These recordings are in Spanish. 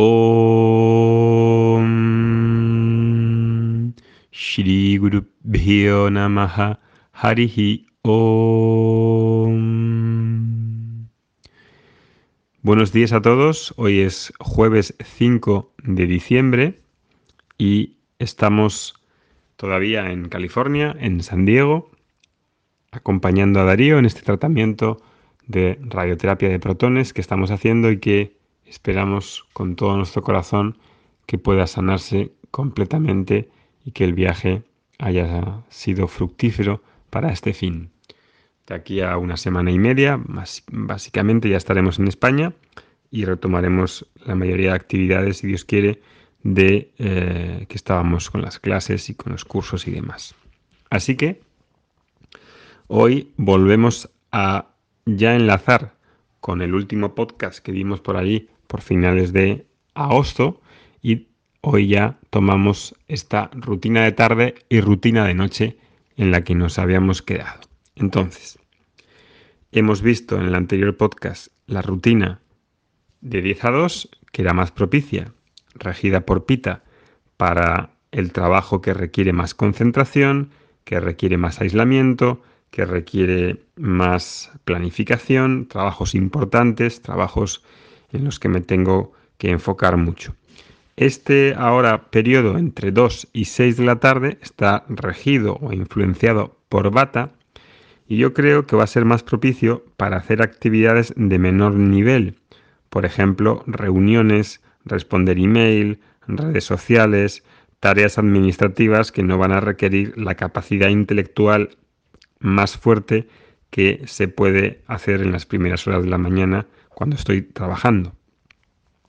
Om Shri Guru Bhyo Namaha Harihi Om. Buenos días a todos. Hoy es jueves 5 de diciembre y estamos todavía en California, en San Diego, acompañando a Darío en este tratamiento de radioterapia de protones que estamos haciendo y que esperamos con todo nuestro corazón que pueda sanarse completamente y que el viaje haya sido fructífero para este fin. De aquí a una semana y media, básicamente ya estaremos en España y retomaremos la mayoría de actividades, si Dios quiere, de eh, que estábamos con las clases y con los cursos y demás. Así que hoy volvemos a ya enlazar con el último podcast que vimos por allí por finales de agosto y hoy ya tomamos esta rutina de tarde y rutina de noche en la que nos habíamos quedado. Entonces, hemos visto en el anterior podcast la rutina de 10 a 2, que era más propicia, regida por Pita, para el trabajo que requiere más concentración, que requiere más aislamiento, que requiere más planificación, trabajos importantes, trabajos en los que me tengo que enfocar mucho. Este ahora periodo entre 2 y 6 de la tarde está regido o influenciado por bata y yo creo que va a ser más propicio para hacer actividades de menor nivel, por ejemplo, reuniones, responder email, redes sociales, tareas administrativas que no van a requerir la capacidad intelectual más fuerte que se puede hacer en las primeras horas de la mañana cuando estoy trabajando.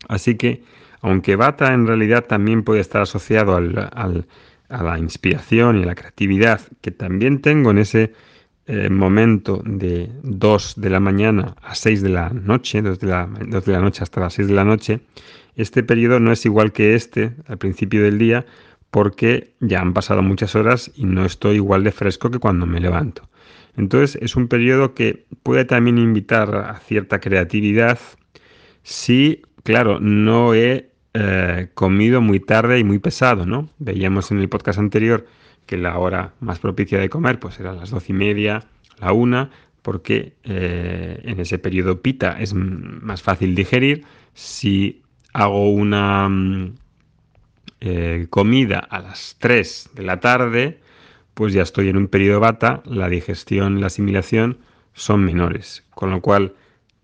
Así que, aunque Bata en realidad también puede estar asociado a la inspiración y a la creatividad que también tengo en ese eh, momento de 2 de la mañana a 6 de la noche, 2 de la, 2 de la noche hasta las 6 de la noche, este periodo no es igual que este al principio del día porque ya han pasado muchas horas y no estoy igual de fresco que cuando me levanto. Entonces es un periodo que puede también invitar a cierta creatividad si, claro, no he eh, comido muy tarde y muy pesado, ¿no? Veíamos en el podcast anterior que la hora más propicia de comer pues era las doce y media, la una, porque eh, en ese periodo pita es más fácil digerir. Si hago una mm, eh, comida a las 3 de la tarde, pues ya estoy en un periodo bata, la digestión, la asimilación son menores. Con lo cual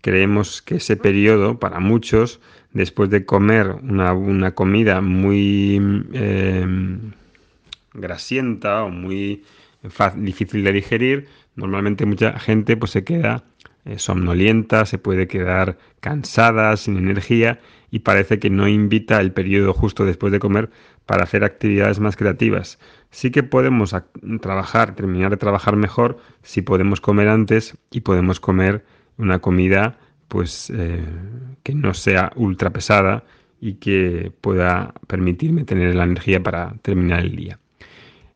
creemos que ese periodo, para muchos, después de comer una, comida muy em, grasienta o muy difícil de digerir, normalmente mucha gente pues se queda eh, somnolienta, se puede quedar cansada, sin energía y parece que no invita el periodo justo después de comer para hacer actividades más creativas. Sí que podemos trabajar, terminar de trabajar mejor si podemos comer antes y podemos comer una comida pues eh, que no sea ultra pesada y que pueda permitirme tener la energía para terminar el día.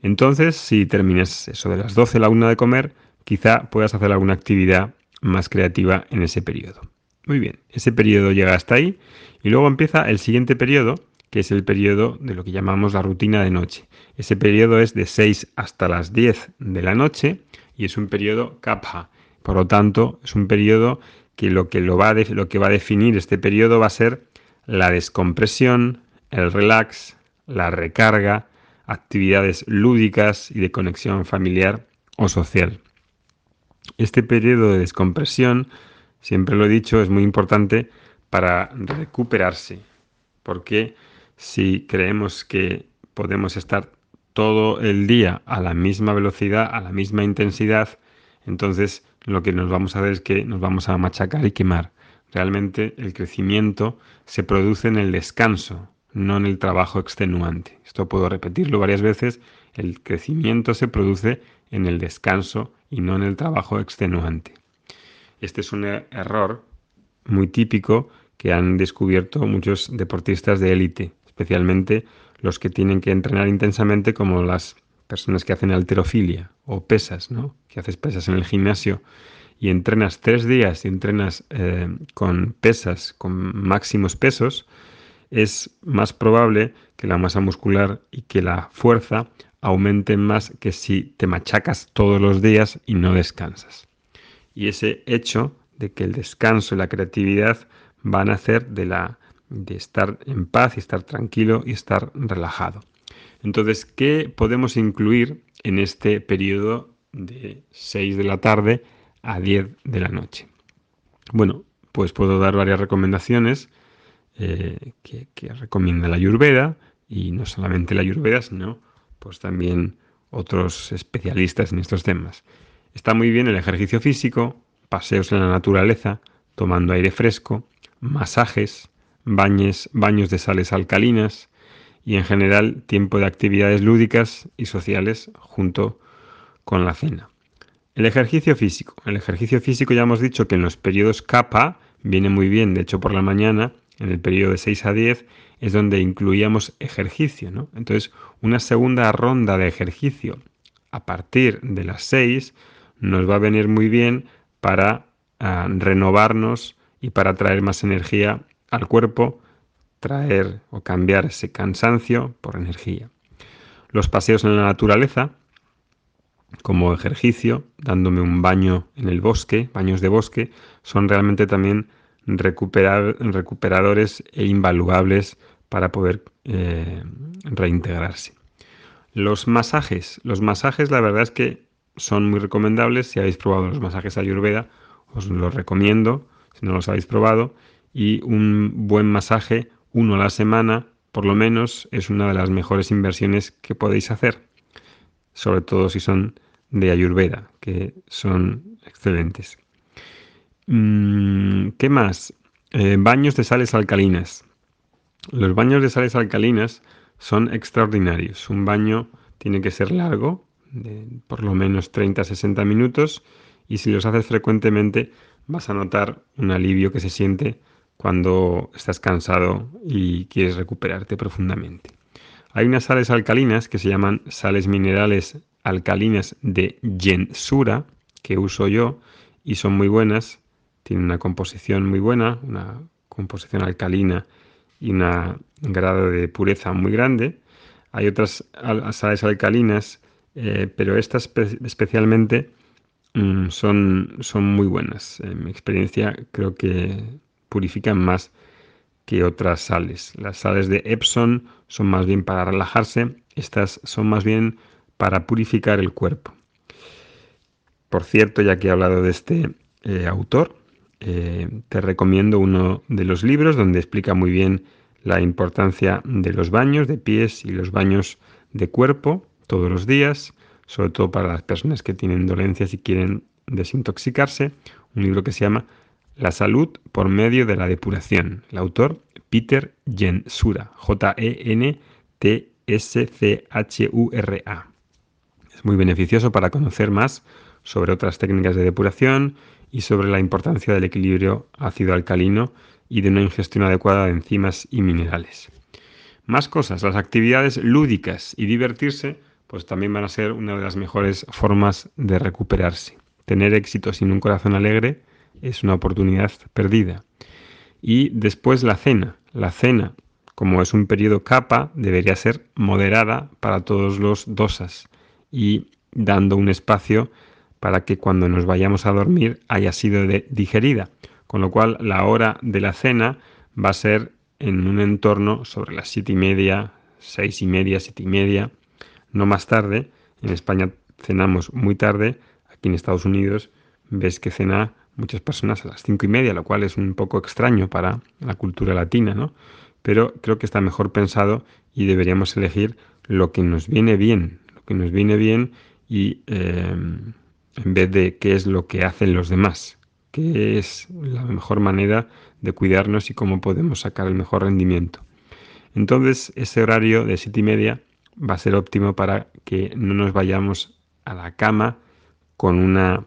Entonces, si terminas eso de las 12 a la 1 de comer, quizá puedas hacer alguna actividad más creativa en ese periodo. Muy bien, ese periodo llega hasta ahí y luego empieza el siguiente periodo, que es el periodo de lo que llamamos la rutina de noche. Ese periodo es de 6 hasta las 10 de la noche y es un periodo kapha. Por lo tanto, es un periodo que lo que, lo va, lo que va a definir este periodo va a ser la descompresión, el relax, la recarga, actividades lúdicas y de conexión familiar o social. Este periodo de descompresión, siempre lo he dicho, es muy importante para recuperarse, porque si creemos que podemos estar todo el día a la misma velocidad, a la misma intensidad, entonces lo que nos vamos a hacer es que nos vamos a machacar y quemar. Realmente el crecimiento se produce en el descanso, no en el trabajo extenuante. Esto puedo repetirlo varias veces. El crecimiento se produce en el descanso y no en el trabajo extenuante. Este es un error muy típico que han descubierto muchos deportistas de élite, especialmente los que tienen que entrenar intensamente como las personas que hacen alterofilia o pesas, ¿no? Que haces pesas en el gimnasio y entrenas tres días y entrenas eh, con pesas, con máximos pesos, es más probable que la masa muscular y que la fuerza aumenten más que si te machacas todos los días y no descansas. Y ese hecho de que el descanso y la creatividad van a hacer de la de estar en paz y estar tranquilo y estar relajado. Entonces, ¿qué podemos incluir en este periodo de 6 de la tarde a 10 de la noche? Bueno, pues puedo dar varias recomendaciones eh, que, recomienda la Ayurveda y no solamente la Ayurveda, sino pues también otros especialistas en estos temas. Está muy bien el ejercicio físico, paseos en la naturaleza, tomando aire fresco, masajes, baños, de sales alcalinas y en general tiempo de actividades lúdicas y sociales junto con la cena. El ejercicio físico. El ejercicio físico ya hemos dicho que en los periodos kappa viene muy bien, de hecho por la mañana, en el periodo de 6 a 10, es donde incluíamos ejercicio. ¿no? Entonces, una segunda ronda de ejercicio a partir de las 6 nos va a venir muy bien para ah, renovarnos y para traer más energía al cuerpo, traer o cambiar ese cansancio por energía. Los paseos en la naturaleza, como ejercicio, dándome un baño en el bosque, baños de bosque, son realmente también recuperadores e invaluables para poder eh, reintegrarse. Los masajes. Los masajes la verdad es que son muy recomendables. Si habéis probado los masajes ayurveda, os los recomiendo. Si no los habéis probado, y un buen masaje, uno a la semana, por lo menos, es una de las mejores inversiones que podéis hacer, sobre todo si son de Ayurveda, que son excelentes. Mm, ¿Qué más? Eh, baños de sales alcalinas. Los baños de sales alcalinas son extraordinarios. Un baño tiene que ser largo, de por lo menos 30-60 minutos, y si los haces frecuentemente vas a notar un alivio que se siente cuando estás cansado y quieres recuperarte profundamente. Hay unas sales alcalinas que se llaman sales minerales alcalinas de Jensura, que uso yo y son muy buenas. Tienen una composición muy buena, una composición alcalina y un grado de pureza muy grande. Hay otras sales alcalinas, eh, pero estas especialmente mm, son, son muy buenas. En mi experiencia creo que purifican más que otras sales. Las sales de Epson son más bien para relajarse, estas son más bien para purificar el cuerpo. Por cierto, ya que he hablado de este eh, autor, eh, te recomiendo uno de los libros donde explica muy bien la importancia de los baños de pies y los baños de cuerpo todos los días, sobre todo para las personas que tienen dolencias y quieren desintoxicarse. Un libro que se llama la salud por medio de la depuración. El autor, Peter Jensura, J-E-N-T-S-C-H-U-R-A. Es muy beneficioso para conocer más sobre otras técnicas de depuración y sobre la importancia del equilibrio ácido-alcalino y de una ingestión adecuada de enzimas y minerales. Más cosas, las actividades lúdicas y divertirse, pues también van a ser una de las mejores formas de recuperarse. Tener éxito sin un corazón alegre es una oportunidad perdida. Y después la cena. La cena, como es un periodo capa, debería ser moderada para todos los dosas y dando un espacio para que cuando nos vayamos a dormir haya sido digerida. Con lo cual la hora de la cena va a ser en un entorno sobre las siete y media, seis y media, siete y media, no más tarde. En España cenamos muy tarde, aquí en Estados Unidos ves que cena muchas personas a las cinco y media, lo cual es un poco extraño para la cultura latina, ¿no? Pero creo que está mejor pensado y deberíamos elegir lo que nos viene bien, lo que nos viene bien y em, en vez de qué es lo que hacen los demás, qué es la mejor manera de cuidarnos y cómo podemos sacar el mejor rendimiento. Entonces, ese horario de siete y media va a ser óptimo para que no nos vayamos a la cama con una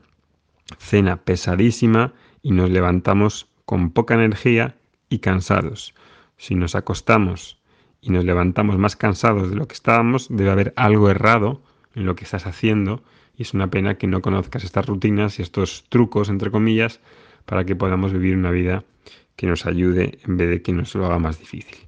cena pesadísima y nos levantamos con poca energía y cansados. Si nos acostamos y nos levantamos más cansados de lo que estábamos, debe haber algo errado en lo que estás haciendo y es una pena que no conozcas estas rutinas y estos trucos, entre comillas, para que podamos vivir una vida que nos ayude en vez de que nos lo haga más difícil.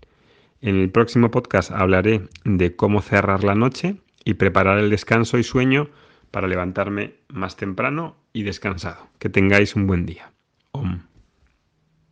En el próximo podcast hablaré de cómo cerrar la noche y preparar el descanso y sueño para levantarme más temprano y descansado. Que tengáis un buen día. Om.